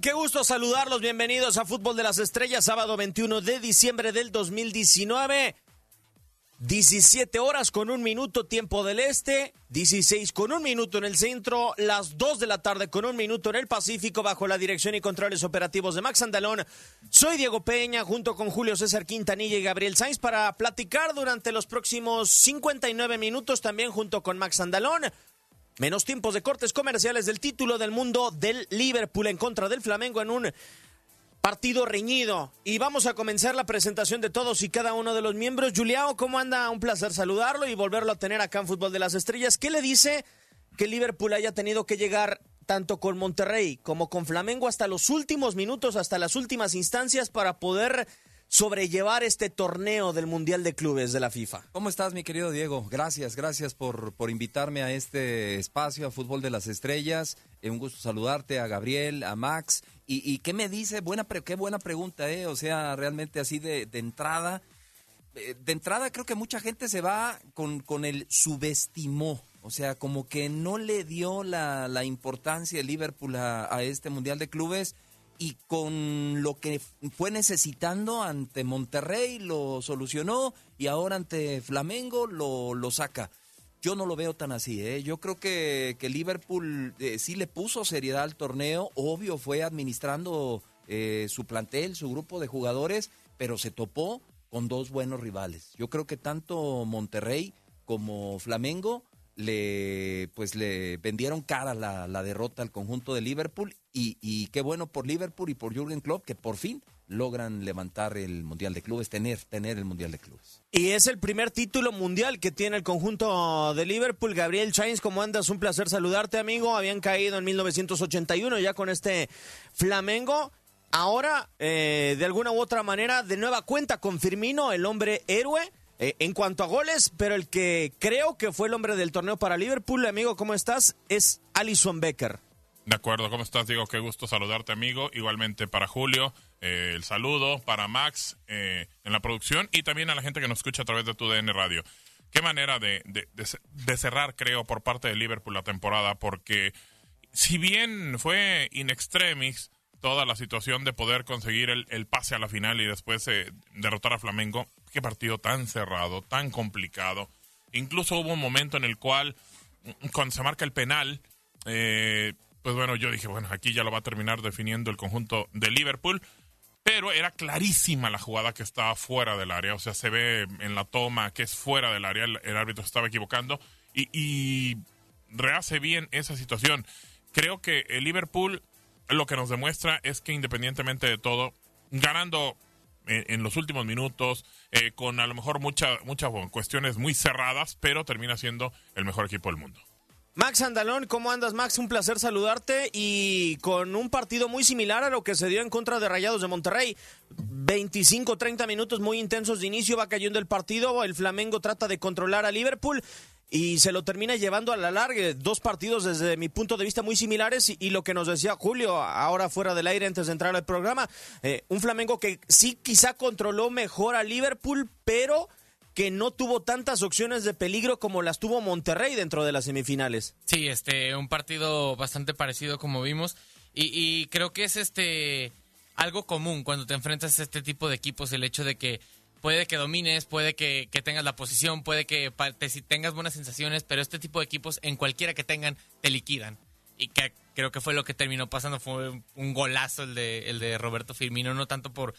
Qué gusto saludarlos. Bienvenidos a Fútbol de las Estrellas, sábado 21 de diciembre del 2019. 17 horas con un minuto tiempo del este, 16 con un minuto en el centro, las 2 de la tarde con un minuto en el Pacífico bajo la dirección y controles operativos de Max Andalón. Soy Diego Peña junto con Julio César Quintanilla y Gabriel Sainz para platicar durante los próximos 59 minutos también junto con Max Andalón. Menos tiempos de cortes comerciales del título del mundo del Liverpool en contra del Flamengo en un partido reñido. Y vamos a comenzar la presentación de todos y cada uno de los miembros. Juliao, ¿cómo anda? Un placer saludarlo y volverlo a tener acá en Fútbol de las Estrellas. ¿Qué le dice que Liverpool haya tenido que llegar tanto con Monterrey como con Flamengo hasta los últimos minutos, hasta las últimas instancias para poder sobrellevar este torneo del Mundial de Clubes de la FIFA. ¿Cómo estás, mi querido Diego? Gracias, gracias por, por invitarme a este espacio, a Fútbol de las Estrellas. Eh, un gusto saludarte, a Gabriel, a Max. ¿Y, y qué me dice? Buena qué buena pregunta, ¿eh? O sea, realmente así de, de entrada. eh, De entrada creo que mucha gente se va con, con el subestimó. O sea, como que no le dio la, la importancia el Liverpool a este Mundial de Clubes y con lo que fue necesitando ante Monterrey lo solucionó y ahora ante Flamengo lo, lo saca. Yo no lo veo tan así, ¿eh? Yo creo que, que Liverpool eh, sí le puso seriedad al torneo, obvio fue administrando eh, su plantel, su grupo de jugadores, pero se topó con dos buenos rivales. Yo creo que tanto Monterrey como Flamengo le pues le vendieron cara la, la derrota al conjunto de Liverpool y, y qué bueno por Liverpool y por Jürgen Klopp que por fin logran levantar el Mundial de Clubes, tener, tener el Mundial de Clubes. Y es el primer título mundial que tiene el conjunto de Liverpool. Gabriel Chains, ¿cómo andas? Un placer saludarte, amigo. Habían caído en 1981 ya con este Flamengo. Ahora, eh, de alguna u otra manera, de nueva cuenta con Firmino, el hombre héroe. Eh, en cuanto a goles, pero el que creo que fue el hombre del torneo para Liverpool, amigo, ¿cómo estás? Es Alison Becker. De acuerdo, ¿cómo estás, Diego? Qué gusto saludarte, amigo. Igualmente para Julio, eh, el saludo, para Max eh, en la producción y también a la gente que nos escucha a través de tu DN Radio. Qué manera de- de cerrar, creo, por parte de Liverpool la temporada, porque si bien fue in extremis toda la situación de poder conseguir el, el pase a la final y después eh, derrotar a Flamengo, qué partido tan cerrado, tan complicado. Incluso hubo un momento en el cual, cuando se marca el penal, eh, pues bueno, yo dije, bueno, aquí ya lo va a terminar definiendo el conjunto de Liverpool, pero era clarísima la jugada que estaba fuera del área, o sea, se ve en la toma que es fuera del área, el, el árbitro estaba equivocando y, y rehace bien esa situación. Creo que el Liverpool lo que nos demuestra es que independientemente de todo, ganando en, los últimos minutos, eh, con a lo mejor mucha- muchas bueno, cuestiones muy cerradas, pero termina siendo el mejor equipo del mundo. Max Andalón, ¿cómo andas, Max? Un placer saludarte y con un partido muy similar a lo que se dio en contra de Rayados de Monterrey. 25, 30 minutos muy intensos de inicio, va cayendo el partido, el Flamengo trata de controlar a Liverpool y se lo termina llevando a la larga. Dos partidos desde mi punto de vista muy similares y, lo que nos decía Julio ahora fuera del aire antes de entrar al programa, eh, un Flamengo que sí quizá controló mejor a Liverpool, pero que no tuvo tantas opciones de peligro como las tuvo Monterrey dentro de las semifinales. Sí, este, un partido bastante parecido como vimos y, y creo que es este algo común cuando te enfrentas a este tipo de equipos, el hecho de que puede que domines, puede que, que tengas la posición, puede que te- si tengas buenas sensaciones, pero este tipo de equipos en cualquiera que tengan te liquidan. Y que creo que fue lo que terminó pasando, fue un golazo el de, el de Roberto Firmino, no tanto por,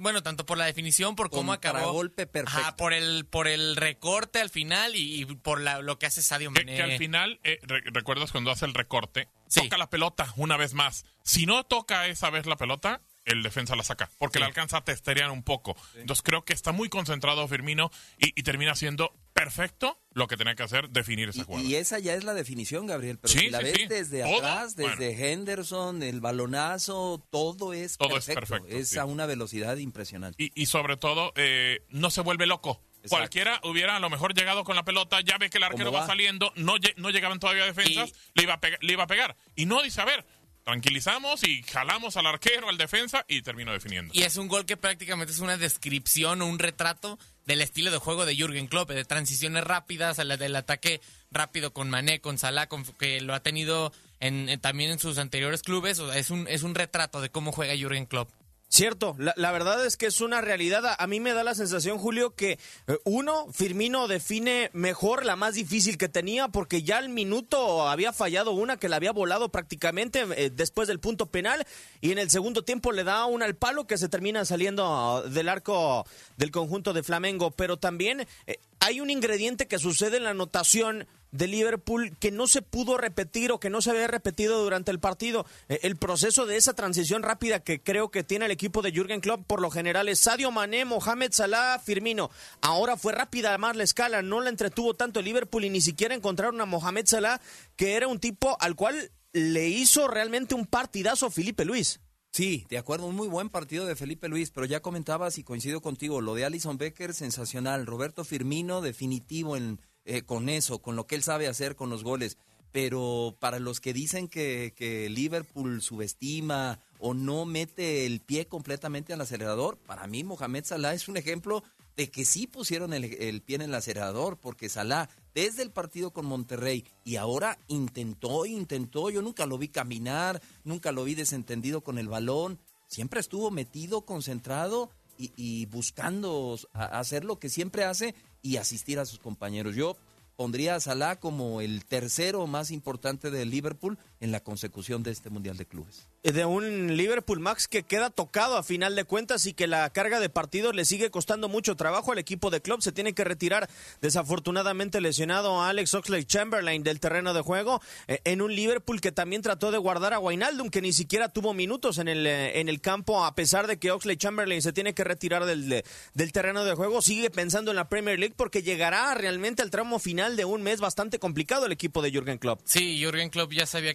bueno, tanto por la definición, por cómo acabó. Contragolpe perfecto. Ajá, por el, por el recorte al final y, y por la- lo que hace Sadio Que, Mané. que al final, eh, re- recuerdas cuando hace el recorte, toca la pelota una vez más. Si no toca esa vez la pelota, el defensa la saca, porque la alcanza a testerear un poco. Entonces creo que está muy concentrado Firmino y, y termina siendo perfecto lo que tenía que hacer, definir esa jugada. Y esa ya es la definición, Gabriel. Pero Sí, si la sí, ves sí. desde Todo, atrás, desde Henderson, el balonazo, todo es Todo es perfecto. perfecto, Es sí. a una velocidad impresionante. Y, y sobre todo, eh, no se vuelve loco. Cualquiera hubiera a lo mejor llegado con la pelota, ya ve que el arquero ¿Cómo va? va? saliendo, no, no llegaban todavía defensas, le, iba a le iba a pegar. Y no dice, a ver, tranquilizamos y jalamos al arquero, al defensa y termino definiendo. Y es un gol que prácticamente es una descripción o un retrato del estilo de juego de Jürgen Klopp, de transiciones rápidas, a la del ataque rápido con Mané, con Salah, con- que lo ha tenido en, también en sus anteriores clubes. O sea, es un, es un retrato de cómo juega Jürgen Klopp. Cierto, la, la verdad es que es una realidad. A, mí me da la sensación, Julio, que eh, uno, Firmino define mejor la más difícil que tenía porque ya al minuto había fallado una que la había volado prácticamente eh, después del punto penal y en el segundo tiempo le da una al palo que se termina saliendo del arco del conjunto de Flamengo. Pero también eh, hay un ingrediente que sucede en la anotación de Liverpool que no se pudo repetir o que no se había repetido durante el partido. Eh, El proceso de esa transición rápida que creo que tiene el equipo de Jürgen Klopp por lo general es Sadio Mané, Mohamed Salah, Firmino. Ahora fue rápida más la escala, no la entretuvo tanto el Liverpool y ni siquiera encontraron a Mohamed Salah, que era un tipo al cual le hizo realmente un partidazo Felipe Luis. Sí, de acuerdo, un muy buen partido de Felipe Luis, pero ya comentabas y coincido contigo, lo de Alison Becker, sensacional, Roberto Firmino, definitivo en, eh, con eso, con lo que él sabe hacer con los goles, pero para los que dicen que, Liverpool subestima o no mete el pie completamente al acelerador, para mí Mohamed Salah es un ejemplo de que sí pusieron el, pie en el acelerador, porque Salah desde el partido con Monterrey y ahora intentó, intentó, yo nunca lo vi caminar, nunca lo vi desentendido con el balón, siempre estuvo metido, concentrado y, buscando hacer lo que siempre hace y asistir a sus compañeros. Yo pondría a Salah como el tercero más importante de Liverpool en la consecución de este Mundial de Clubes. de un Liverpool Max que queda tocado a final de cuentas y que la carga de partidos le sigue costando mucho trabajo al equipo de club. Se tiene que retirar desafortunadamente lesionado a Alex Oxley Chamberlain del terreno de juego eh, en un Liverpool que también trató de guardar a Wijnaldum que ni siquiera tuvo minutos en el, eh, en el campo a pesar de que Oxley Chamberlain se tiene que retirar del, de- del terreno de juego. Sigue pensando en la Premier League porque llegará realmente al tramo final de un mes bastante complicado el equipo de Jürgen Klopp. Sí, Jürgen Klopp ya se había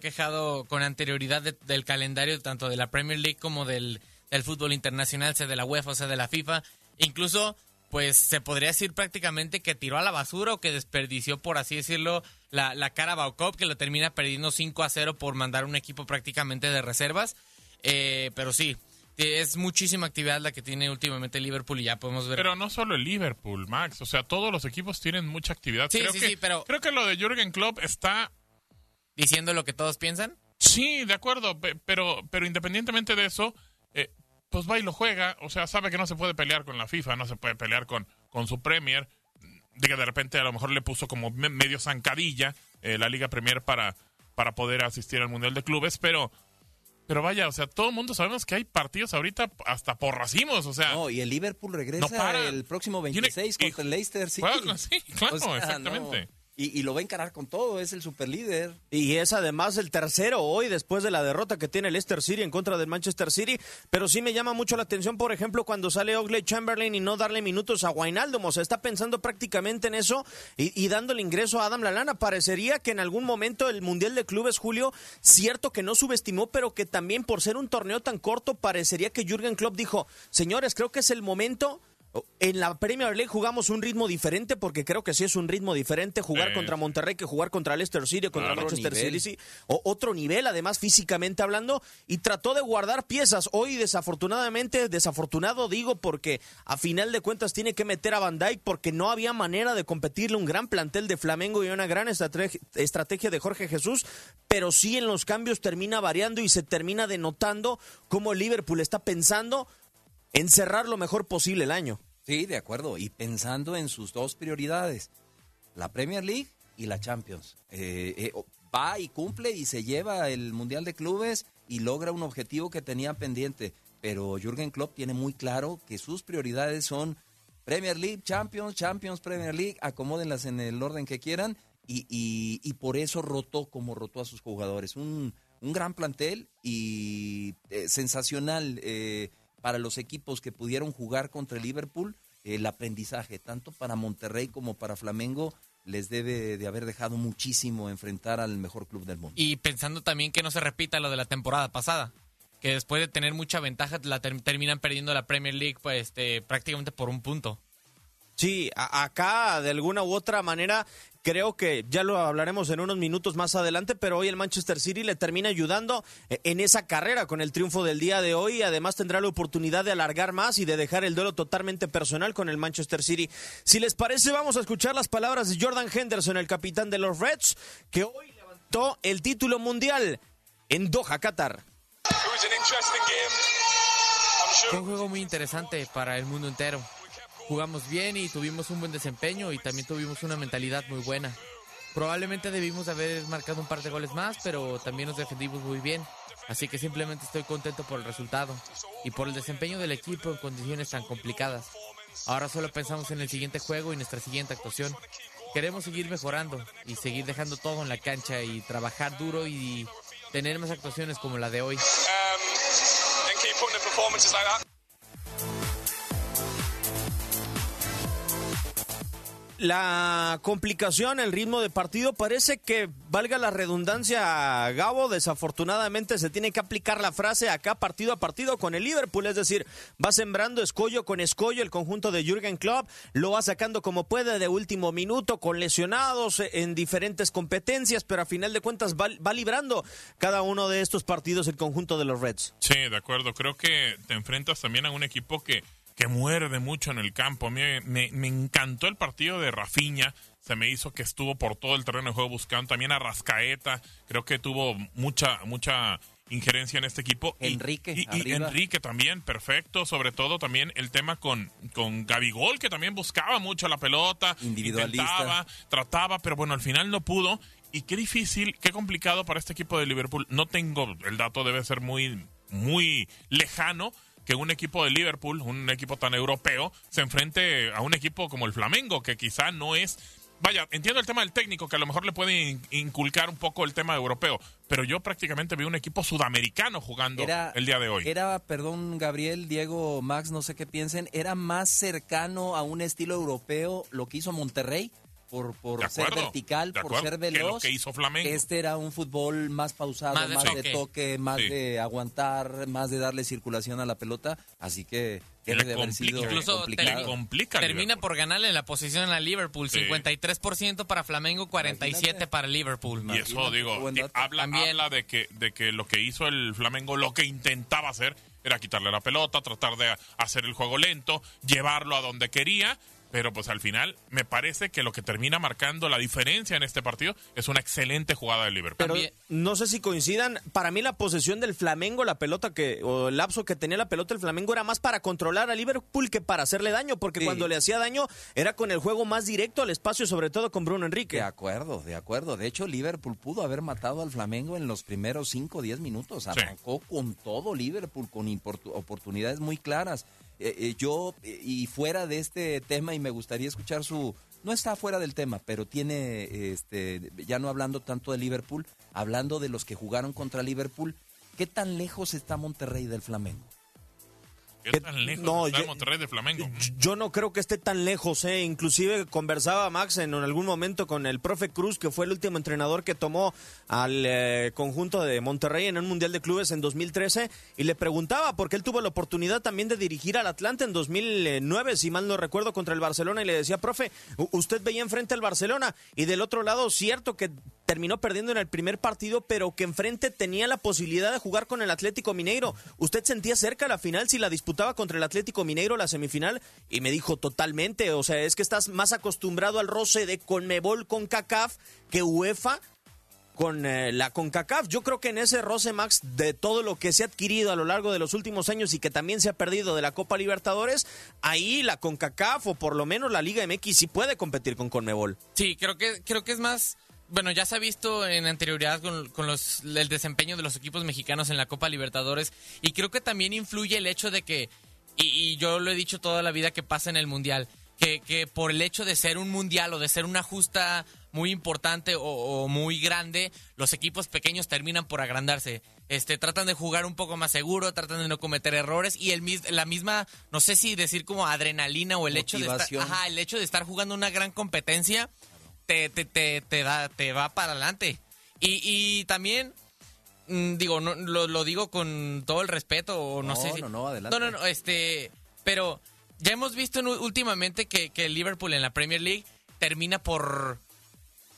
con anterioridad de- del calendario tanto de la Premier League como del, del fútbol internacional, sea de la UEFA o sea de la FIFA. Incluso pues se podría decir prácticamente que tiró a la basura o que desperdició, por así decirlo, la, la cara a Baukov, que lo termina perdiendo 5 a 0 por mandar un equipo prácticamente de reservas. Eh, pero sí, es muchísima actividad la que tiene últimamente Liverpool y ya podemos ver. Pero no solo el Liverpool, Max. O sea, todos los equipos tienen mucha actividad. Sí, creo sí, que, sí, pero- Creo que lo de Jürgen Klopp está... ¿Diciendo lo que todos piensan? Sí, de acuerdo, pe- pero, pero independientemente de eso, eh, pues va y lo juega. O sea, sabe que no se puede pelear con la FIFA, no se puede pelear con, con su Premier. De que de repente a lo mejor le puso como me- medio zancadilla eh, la Liga Premier para, para poder asistir al Mundial de Clubes, pero... Pero vaya, o sea, todo el mundo sabemos que hay partidos ahorita hasta por racimos, o sea... No, y el Liverpool regresa No para. el próximo Tiene- 26 contra el Leicester City. Juega con- sí, claro, O sea, exactamente. no. Y, lo va a encarar con todo, es el superlíder. Y es además el tercero hoy después de la derrota que tiene el Leicester City en contra del Manchester City. Pero sí me llama mucho la atención, por ejemplo, cuando sale Ogley Chamberlain y no darle minutos a Wijnaldum. O sea, está pensando prácticamente en eso y, y dándole ingreso a Adam Lalana. Parecería que en algún momento el Mundial de Clubes, Julio, cierto que no subestimó, pero que también por ser un torneo tan corto, parecería que Jürgen Klopp dijo, señores, creo que es el momento... En la Premier League jugamos un ritmo diferente porque creo que sí es un ritmo diferente jugar contra Monterrey que jugar contra Leicester City, contra Claro, Manchester nivel. City, o- otro nivel, además físicamente hablando, y trató de guardar piezas. Hoy, desafortunadamente, desafortunado digo, porque a final de cuentas tiene que meter a Van Dijk porque no había manera de competirle un gran plantel de Flamengo y una gran estrate- estrategia de Jorge Jesús, pero sí en los cambios termina variando y se termina denotando cómo Liverpool está pensando en cerrar lo mejor posible el año. Sí, de acuerdo. Y pensando en sus dos prioridades, la Premier League y la Champions. Eh, eh, va y cumple y se lleva el Mundial de Clubes y logra un objetivo que tenía pendiente. Pero Jürgen Klopp tiene muy claro que sus prioridades son Premier League, Champions, Champions, Premier League, acomódenlas en el orden que quieran y, y- y por eso rotó como rotó a sus jugadores. Un, un gran plantel y eh, sensacional para los equipos que pudieron jugar contra el Liverpool. El aprendizaje, tanto para Monterrey como para Flamengo, les debe de haber dejado muchísimo enfrentar al mejor club del mundo. Y pensando también que no se repita lo de la temporada pasada, que después de tener mucha ventaja la ter- terminan perdiendo la Premier League pues, este, prácticamente por un punto. Sí, a- acá de alguna u otra manera creo que ya lo hablaremos en unos minutos más adelante, pero hoy el Manchester City le termina ayudando eh, en esa carrera con el triunfo del día de hoy. Además tendrá la oportunidad de alargar más y de dejar el duelo totalmente personal con el Manchester City. Si les parece, vamos a escuchar las palabras de Jordan Henderson, el capitán de los Reds, que hoy levantó el título mundial en Doha, Qatar. Fue un juego muy interesante para el mundo entero. Jugamos bien y tuvimos un buen desempeño y también tuvimos una mentalidad muy buena. Probablemente debimos haber marcado un par de goles más, pero también nos defendimos muy bien. Así que simplemente estoy contento por el resultado y por el desempeño del equipo en condiciones tan complicadas. Ahora solo pensamos en el siguiente juego y nuestra siguiente actuación. Queremos seguir mejorando y seguir dejando todo en la cancha y trabajar duro y tener más actuaciones como la de hoy. La complicación, el ritmo de partido, parece que, valga la redundancia, Gabo, desafortunadamente se tiene que aplicar la frase acá partido a partido con el Liverpool, es decir, va sembrando escollo con escollo el conjunto de Jürgen Klopp, lo va sacando como puede de último minuto con lesionados en diferentes competencias, pero a final de cuentas va, va librando cada uno de estos partidos el conjunto de los Reds. Sí, de acuerdo. Creo que te enfrentas también a un equipo que, que muerde mucho en el campo. Me, me encantó el partido de Rafinha. Se me hizo que estuvo por todo el terreno de juego buscando. También a Rascaeta. Creo que tuvo mucha, mucha injerencia en este equipo. Enrique, Y. Enrique también, perfecto. Sobre todo también el tema con, con Gabigol, que también buscaba mucho la pelota. Individualista. Intentaba, trataba, pero bueno, al final no pudo. Y qué difícil, qué complicado para este equipo de Liverpool. No tengo, el dato debe ser muy, muy lejano que un equipo de Liverpool, un equipo tan europeo, se enfrente a un equipo como el Flamengo, que quizá no es... Vaya, entiendo el tema del técnico, que a lo mejor le puede in- inculcar un poco el tema europeo, pero yo prácticamente vi un equipo sudamericano jugando el día de hoy. Era, perdón, Gabriel, Diego, Max, no sé qué piensen, era más cercano a un estilo europeo lo que hizo Monterrey por, por ser vertical, por acuerdo, ser que lo veloz. que hizo Flamengo. Este era un fútbol más pausado, Más más, de de toque. más Sí. de aguantar, más de darle circulación a la pelota. Así que debe le de haber complica, sido Incluso complicado. Complica Termina Liverpool. por ganarle la posición a Liverpool. Sí. 53% para Flamengo, 47% Imagínate. para Liverpool. Y eso, digo, eh, habla, También. habla de que, de que lo que hizo el Flamengo, lo que intentaba hacer, era quitarle la pelota, tratar de hacer el juego lento, llevarlo a donde quería. Pero pues al final me parece que lo que termina marcando la diferencia en este partido es una excelente jugada del Liverpool. Pero no sé si coincidan. Para mí la posesión del Flamengo, la pelota que o el lapso que tenía la pelota el Flamengo era más para controlar a Liverpool que para hacerle daño, porque Sí. cuando le hacía daño era con el juego más directo al espacio, sobre todo con Bruno De Enrique. acuerdo, de acuerdo. De hecho, Liverpool pudo haber matado al Flamengo en los primeros 5 o 10 minutos. Arrancó con todo Liverpool, con oportunidades muy claras. Eh, eh, yo, eh, y fuera de este tema, y me gustaría escuchar su... No está fuera del tema, pero tiene, este, ya no hablando tanto de Liverpool, hablando de los que jugaron contra Liverpool, ¿qué tan lejos está Monterrey del Flamengo? ¿Qué tan lejos no, está yo- Monterrey de Flamengo? Yo no creo que esté tan lejos, ¿eh? Inclusive conversaba Max en algún momento con el profe Cruz, que fue el último entrenador que tomó al eh, conjunto de Monterrey en un Mundial de Clubes en 2013, y le preguntaba, porque él tuvo la oportunidad también de dirigir al Atlante en 2009, si mal no recuerdo, contra el Barcelona, y le decía, profe, usted veía enfrente al Barcelona, y del otro lado, cierto que terminó perdiendo en el primer partido, pero que enfrente tenía la posibilidad de jugar con el Atlético Mineiro. ¿Usted sentía cerca la final si la disputaba contra el Atlético Mineiro la semifinal? Y me dijo totalmente, o sea, es que estás más acostumbrado al roce de Conmebol con CACAF que UEFA con eh, la CONCACAF. Yo creo que en ese roce, Max, de todo lo que se ha adquirido a lo largo de los últimos años y que también se ha perdido de la Copa Libertadores, ahí la CONCACAF o por lo menos la Liga MX sí puede competir con Conmebol. Sí, creo que, creo que es más. Bueno, ya se ha visto en anterioridad con, con los, el desempeño de los equipos mexicanos en la Copa Libertadores. Y creo que también influye el hecho de que, y, y yo lo he dicho toda la vida que pasa en el Mundial, que, que por el hecho de ser un Mundial o de ser una justa muy importante o, o muy grande, los equipos pequeños terminan por agrandarse. Este, tratan de jugar un poco más seguro, tratan de no cometer errores y el mis- la misma, no sé si decir como adrenalina o el hecho de estar, ajá, el hecho de estar jugando una gran competencia te, te, te, te da, te va para adelante. Y, y también, mm, digo, no, lo, lo digo con todo el respeto, o no, No, sé si. no, no, adelante. No, no, no, este. Pero ya hemos visto en- últimamente que, que Liverpool en la Premier League termina por.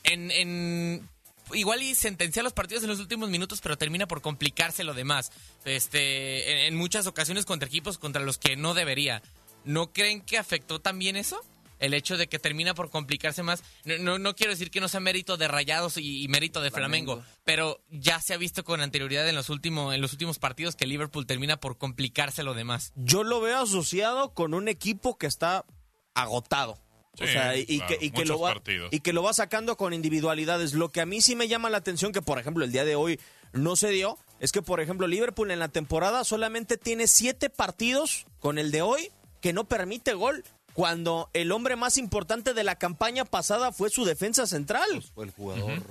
En, en- igual y sentencia los partidos en los últimos minutos, pero termina por complicarse lo demás. Este, en, en muchas ocasiones contra equipos contra los que no debería. ¿No creen que afectó también eso? El hecho de que termina por complicarse más. No, no, no quiero decir que no sea mérito de Rayados y, y mérito de Flamengo, Flamengo. pero ya se ha visto con anterioridad en los, últimos, en los últimos partidos que Liverpool termina por complicarse lo demás. Yo lo veo asociado con un equipo que está agotado. o Sí, sea, y, claro, que, y, que muchos lo va, partidos. y que lo va sacando con individualidades. Lo que a mí sí me llama la atención, que por ejemplo el día de hoy no se dio, es que por ejemplo Liverpool en la temporada solamente tiene siete partidos con el de hoy que no permite gol. Cuando el hombre más importante de la campaña pasada fue su defensa central. Fue el jugador,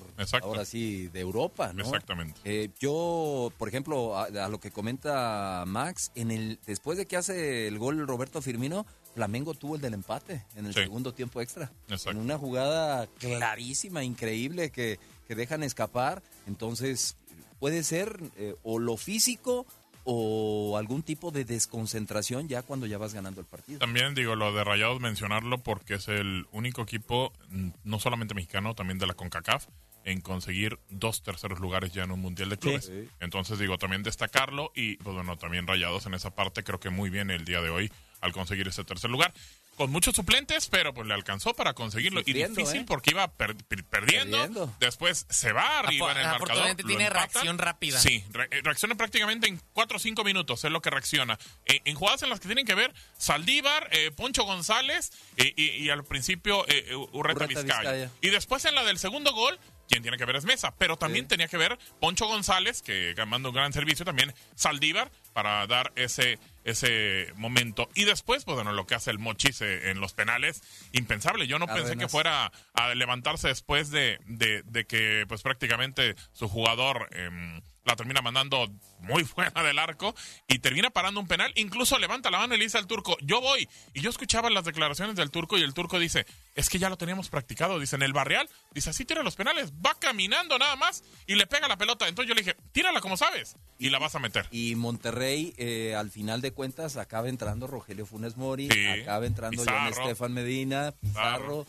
ahora sí, de Europa, ¿no? Exactamente. Eh, yo, por ejemplo, a, a lo que comenta Max, en el después de que hace el gol Roberto Firmino, Flamengo tuvo el del empate en el Sí. segundo tiempo extra. Exacto. En una jugada clarísima, increíble, que, que dejan escapar. Entonces, puede ser eh, o lo físico o algún tipo de desconcentración ya cuando ya vas ganando el partido. También digo lo de Rayados mencionarlo porque es el único equipo, mm, no solamente mexicano, también de la CONCACAF, en conseguir dos terceros lugares ya en un Mundial de Clubes. Sí. Entonces digo, también destacarlo y pues bueno, también Rayados en esa parte creo que muy bien el día de hoy al conseguir ese tercer lugar. Con muchos suplentes, pero pues le alcanzó para conseguirlo. Y difícil ¿eh? porque iba per- per- perdiendo, Perdiendo. Después se va arriba en el marcador. Tiene reacción rápida. Sí, re- eh, reacciona prácticamente en 4 o 5 minutos, es lo que reacciona. Eh, en jugadas en las que tienen que ver Saldívar, eh, Poncho González y, y al principio Urreta, Urreta Vizcaya. Vizcaya. Y después en la del segundo gol, quien tiene que ver es Mesa, pero también Sí. tenía que ver Poncho González, que manda un gran servicio, también Saldívar, para dar ese ese momento. Y después, pues bueno, lo que hace el Mochis eh, en los penales, impensable. Yo no pensé que fuera a levantarse después de, de, de que pues prácticamente su jugador em, la termina mandando muy fuera del arco y termina parando un penal. Incluso levanta la mano y le dice al turco, yo voy. Y yo escuchaba las declaraciones del turco y el turco dice, es que ya lo teníamos practicado. Dice, en el barrial, dice, así tira los penales. Va caminando nada más y le pega la pelota. Entonces yo le dije, tírala como sabes y la vas a meter. Y Monterrey, eh, al final de cuentas, acaba entrando Rogelio Funes Mori, Sí. acaba entrando John. Estefan Medina, Pizarro,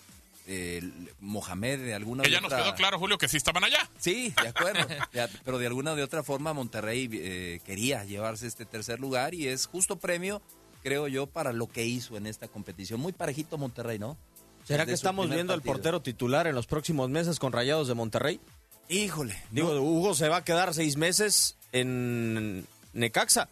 eh, Mohamed, de alguna de ya nos otra- quedó claro, Julio, que sí estaban allá. Sí, de acuerdo. Pero de alguna de otra forma Monterrey eh, quería llevarse este tercer lugar y es justo premio, creo yo, para lo que hizo en esta competición. Muy parejito Monterrey, ¿no? ¿Será que Desde estamos viendo al portero titular en los próximos meses con Rayados de Monterrey? Híjole. Digo, Hugo se va a quedar seis meses en Necaxa.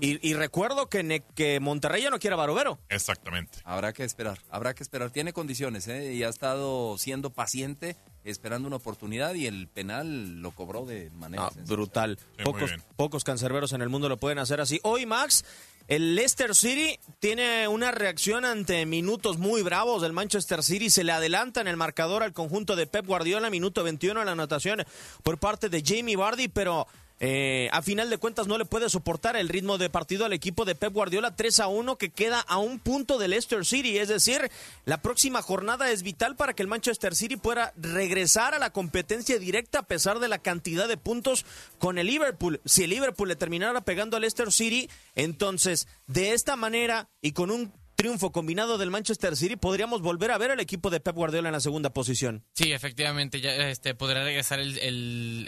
Y, y recuerdo que, Ne- que Monterrey ya no quiere a Barovero. Exactamente. Habrá que esperar, habrá que esperar. Tiene condiciones, ¿eh? Y ha estado siendo paciente, esperando una oportunidad y el penal lo cobró de manera Ah, brutal. pocos, pocos cancerberos en el mundo lo pueden hacer así. Hoy, Max, el Leicester City tiene una reacción ante minutos muy bravos del Manchester City. Se le adelanta en el marcador al conjunto de Pep Guardiola, minuto 21 en la anotación por parte de Jamie Vardy, pero eh, a final de cuentas no le puede soportar el ritmo de partido al equipo de Pep Guardiola 3 a 1 que queda a un punto del Leicester City. Es decir, la próxima jornada es vital para que el Manchester City pueda regresar a la competencia directa a pesar de la cantidad de puntos con el Liverpool. Si el Liverpool le terminara pegando al Leicester City, entonces de esta manera y con un triunfo combinado del Manchester City podríamos volver a ver al equipo de Pep Guardiola en la segunda posición. Sí, efectivamente, ya este, podrá regresar el,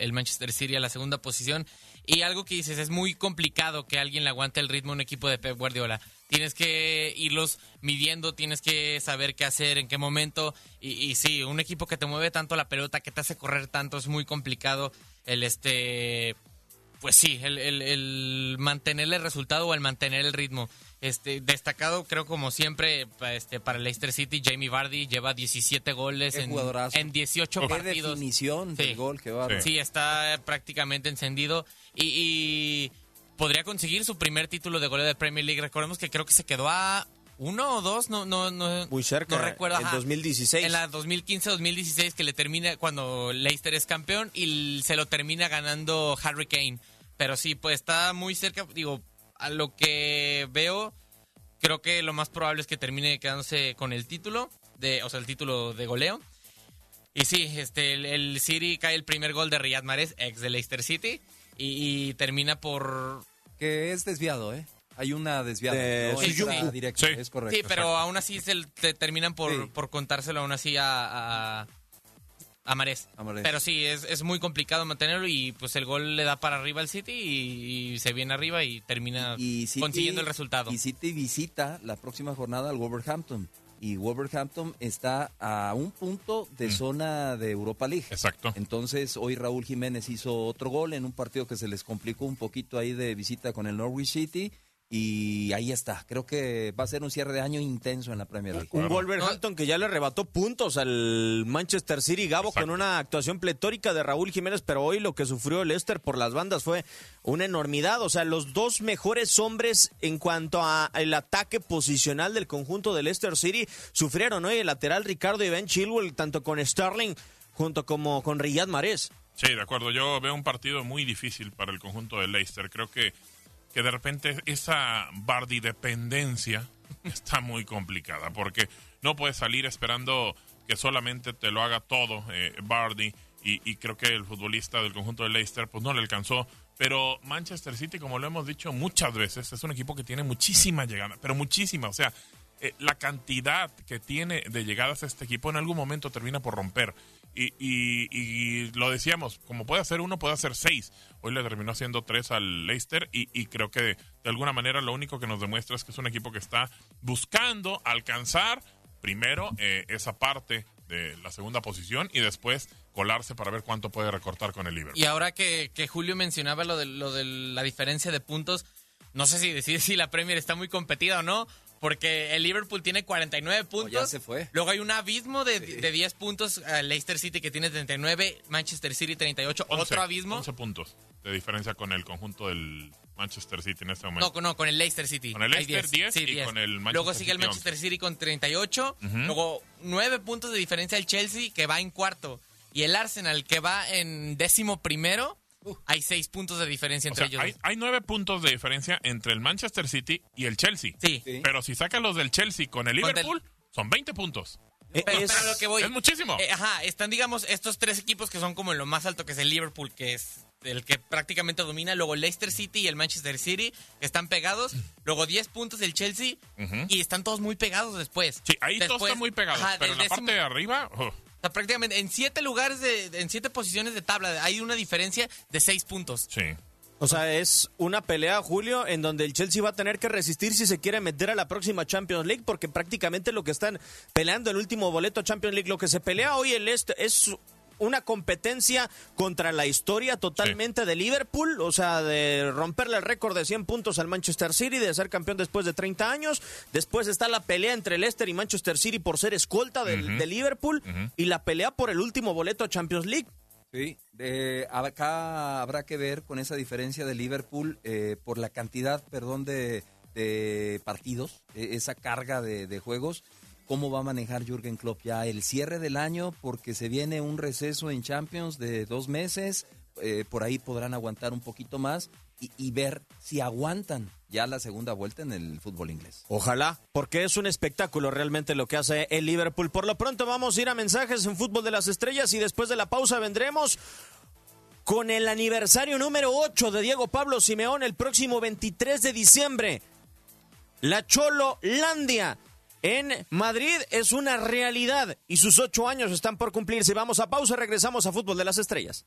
el- Manchester City a la segunda posición. Y algo que dices, es muy complicado que alguien le aguante el ritmo a un equipo de Pep Guardiola. Tienes que irlos midiendo, tienes que saber qué hacer, en qué momento. Y, sí, un equipo que te mueve tanto la pelota, que te hace correr tanto, es muy complicado el este pues sí, el- el mantener el resultado o el mantener el ritmo. Este, destacado, creo, como siempre, este, para el Leicester City, Jamie Vardy lleva 17 goles en, en 18 Qué partidos. definición del gol, qué bárbaro. Sí, está prácticamente encendido y, y podría conseguir su primer título de goleo de Premier League. Recordemos que creo que se quedó a uno o dos, no, no, no, Muy cerca, no recuerdo. en ajá. 2016. En la 2015-2016 que le termina cuando Leicester es campeón y se lo termina ganando Harry Kane. Pero sí, pues está muy cerca. Digo, a lo que veo, creo que lo más probable es que termine quedándose con el título, de, o sea, el título de goleo. Y sí, este, el, el City cae el primer gol de Riyad Mahrez, ex de Leicester City, y, y termina por... Que es desviado, ¿eh? Hay una desviada. De no directo, es correcto. Sí, pero aún así se, te terminan por, Sí. por contárselo aún así a, a, a Mahrez. A Mahrez. Pero sí, es, es muy complicado mantenerlo y pues el gol le da para arriba al City y, y se viene arriba y termina Y City- consiguiendo el resultado. Y City visita la próxima jornada al Wolverhampton. Y Wolverhampton está a un punto de zona de Europa League. Exacto. Entonces, hoy Raúl Jiménez hizo otro gol en un partido que se les complicó un poquito ahí de visita con el Norwich City. Y ahí está. Creo que va a ser un cierre de año intenso en la Premier League. Un Wolverhampton que ya le arrebató puntos al Manchester City, Gabo, con una actuación pletórica de Raúl Jiménez, pero hoy lo que sufrió el Leicester por las bandas fue una enormidad. O sea, los dos mejores hombres en cuanto al ataque posicional del conjunto del Leicester City sufrieron hoy el lateral Ricardo y Ben Chilwell, tanto con Sterling junto como con Riyad Mahrez. Sí, de acuerdo. Yo veo un partido muy difícil para el conjunto de Leicester. Creo que, que de repente esa Bardi dependencia está muy complicada porque no puedes salir esperando que solamente te lo haga todo eh, Bardi y, y creo que el futbolista del conjunto de Leicester pues no le alcanzó. Pero Manchester City, como lo hemos dicho muchas veces, es un equipo que tiene muchísima llegada, pero muchísima. O sea, eh, la cantidad que tiene de llegadas a este equipo en algún momento termina por romper. Y, y- y lo decíamos, como puede hacer uno, puede hacer seis. Hoy le terminó haciendo tres al Leicester y, creo que de, alguna manera lo único que nos demuestra es que es un equipo que está buscando alcanzar primero eh, esa parte de la segunda posición y después colarse para ver cuánto puede recortar con el Liverpool. Y ahora que, que Julio mencionaba lo de, lo de la diferencia de puntos, no sé si decir si la Premier está muy competida o no, Porque el Liverpool tiene 49 puntos. ya se fue. Luego hay un abismo de, de 10 puntos. eh, Leicester City que tiene 39, Manchester City 38. 11, otro abismo. 11 puntos de diferencia con el conjunto del Manchester City en este momento. No, con- no, con el Leicester City. Con el Leicester 10 Sí, y 10. con el Manchester Luego sigue el City Manchester City con 38. Ujú. Luego 9 puntos de diferencia el Chelsea que va en cuarto. Y el Arsenal que va en décimo primero. Hay 6 puntos de diferencia O entre sea, ellos. hay, hay nueve puntos de diferencia entre el Manchester City y el Chelsea. Sí. Pero si sacas los del Chelsea con el Con el- Liverpool, son 20 puntos. Pero, pero a lo que voy. Es muchísimo. Eh, ajá, están, digamos, estos tres equipos que son como en lo más alto, que es el Liverpool, que es el que prácticamente domina. Luego el Leicester City y el Manchester City, que están pegados. Luego 10 puntos el Chelsea. Y están todos muy pegados después. Sí, ahí todos Después- están muy pegados, ajá, pero en la parte de arriba... oh, O sea, prácticamente en siete lugares, de, en siete posiciones de tabla, hay una diferencia de seis puntos. Sí. O sea, es una pelea, Julio, en donde el Chelsea va a tener que resistir si se quiere meter a la próxima Champions League, porque prácticamente lo que están peleando el último boleto a Champions League, lo que se pelea hoy el este es una competencia contra la historia totalmente de Liverpool, o sea, de romperle el récord de 100 puntos al Manchester City, de ser campeón después de 30 años. Después está la pelea entre Leicester y Manchester City por ser escolta del- de Liverpool y la pelea por el último boleto a Champions League. Sí, de- acá habrá que ver con esa diferencia de Liverpool eh, por la cantidad, perdón, de, de partidos, eh, esa carga de, de juegos. ¿Cómo va a manejar Jürgen Klopp ya el cierre del año? Porque se viene un receso en Champions de dos meses. eh, por ahí podrán aguantar un poquito más y, ver si aguantan ya la segunda vuelta en el fútbol inglés. Ojalá, porque es un espectáculo realmente lo que hace el Liverpool. Por lo pronto vamos a ir a mensajes en Fútbol de las Estrellas y después de la pausa vendremos con el aniversario número 8 de Diego Pablo Simeón el próximo 23 de diciembre. La Cholo Landia en Madrid es una realidad y sus ocho años están por cumplirse. Vamos a pausa, regresamos a Fútbol de las Estrellas.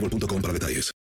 boostmobile.com para detalles.